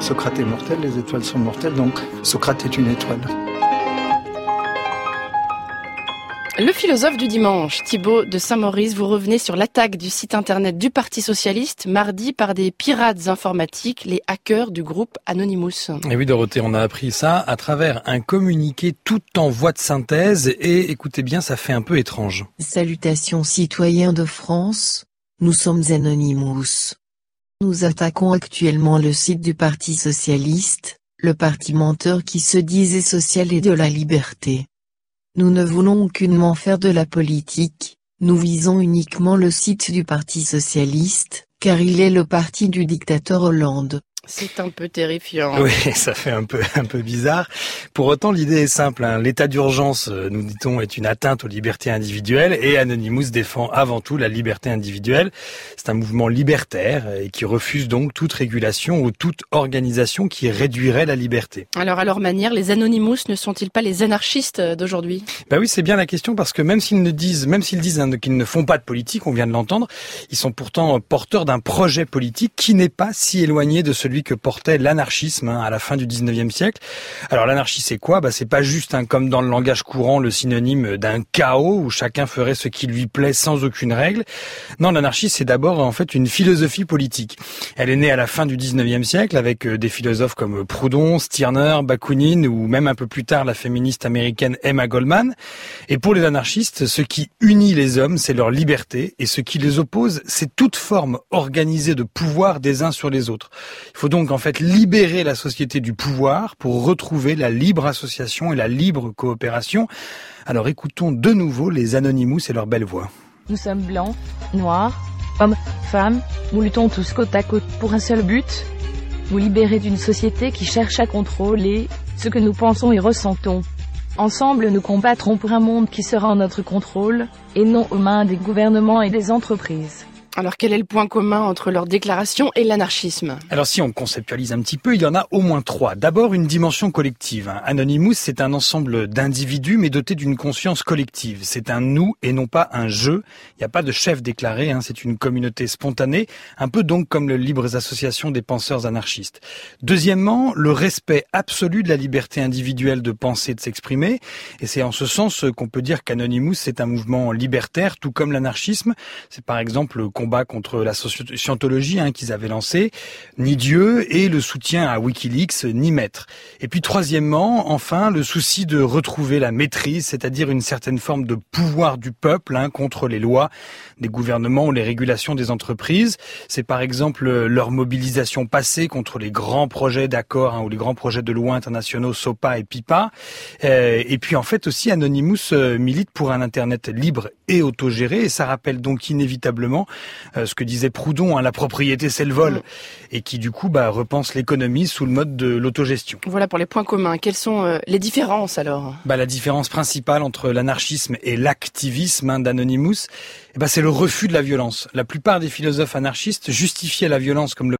Socrate est mortel, les étoiles sont mortelles, donc Socrate est une étoile. Le philosophe du dimanche, Thibaut de Saint-Maurice, vous revenez sur l'attaque du site internet du Parti Socialiste mardi par des pirates informatiques, les hackers du groupe Anonymous. Et oui, Dorothée, on a appris ça à travers un communiqué tout en voix de synthèse et écoutez bien, ça fait un peu étrange. Salutations citoyens de France, nous sommes Anonymous. Nous attaquons actuellement le site du Parti Socialiste, le parti menteur qui se disait social et de la liberté. Nous ne voulons aucunement faire de la politique, nous visons uniquement le site du Parti Socialiste, car il est le parti du dictateur Hollande. C'est un peu terrifiant. Oui, ça fait un peu un peu bizarre. Pour autant, l'idée est simple. Hein. L'état d'urgence, euh, nous dit-on, est une atteinte aux libertés individuelles et Anonymous défend avant tout la liberté individuelle. C'est un mouvement libertaire et qui refuse donc toute régulation ou toute organisation qui réduirait la liberté. Alors, à leur manière, les Anonymous ne sont-ils pas les anarchistes d'aujourd'hui? Ben oui, c'est bien la question parce que même s'ils ne disent, même s'ils disent hein, qu'ils ne font pas de politique, on vient de l'entendre, ils sont pourtant porteurs d'un projet politique qui n'est pas si éloigné de celui que portait l'anarchisme hein, à la fin du 19e siècle. Alors l'anarchie c'est quoi? Bah, C'est pas juste hein, comme dans le langage courant le synonyme d'un chaos où chacun ferait ce qui lui plaît sans aucune règle. Non, l'anarchie c'est d'abord en fait une philosophie politique. Elle est née à la fin du 19e siècle avec euh, des philosophes comme Proudhon, Stirner, Bakounine ou même un peu plus tard la féministe américaine Emma Goldman. Et pour les anarchistes, ce qui unit les hommes, c'est leur liberté et ce qui les oppose, c'est toute forme organisée de pouvoir des uns sur les autres. Donc en fait libérer la société du pouvoir pour retrouver la libre association et la libre coopération. Alors écoutons de nouveau les Anonymous et leur belle voix. Nous sommes blancs, noirs, hommes, femmes, nous luttons tous côte à côte pour un seul but, vous libérer d'une société qui cherche à contrôler ce que nous pensons et ressentons. Ensemble nous combattrons pour un monde qui sera en notre contrôle, et non aux mains des gouvernements et des entreprises. Alors quel est le point commun entre leur déclaration et l'anarchisme? Alors si on conceptualise un petit peu, il y en a au moins trois. D'abord une dimension collective. Anonymous, c'est un ensemble d'individus mais dotés d'une conscience collective. C'est un nous et non pas un je. Il n'y a pas de chef déclaré, hein. c'est une communauté spontanée, un peu donc comme le Libres Associations des penseurs anarchistes. Deuxièmement, le respect absolu de la liberté individuelle de penser et de s'exprimer. Et c'est en ce sens qu'on peut dire qu'Anonymous, c'est un mouvement libertaire, tout comme l'anarchisme. C'est par exemple combat contre la scientologie hein, qu'ils avaient lancé, ni Dieu et le soutien à Wikileaks, ni maître. Et puis troisièmement, enfin, le souci de retrouver la maîtrise, c'est-à-dire une certaine forme de pouvoir du peuple hein, contre les lois des gouvernements ou les régulations des entreprises. C'est par exemple leur mobilisation passée contre les grands projets d'accord hein, ou les grands projets de loi internationaux SOPA et PIPA. Euh, et puis en fait aussi Anonymous euh, milite pour un Internet libre et autogéré et ça rappelle donc inévitablement euh, ce que disait Proudhon, hein, la propriété c'est le vol, mm. et qui du coup bah, repense l'économie sous le mode de l'autogestion. Voilà pour les points communs. Quelles sont euh, les différences alors? Bah, La différence principale entre l'anarchisme et l'activisme hein, d'Anonymous, eh bah, c'est le refus de la violence. La plupart des philosophes anarchistes justifiaient la violence comme le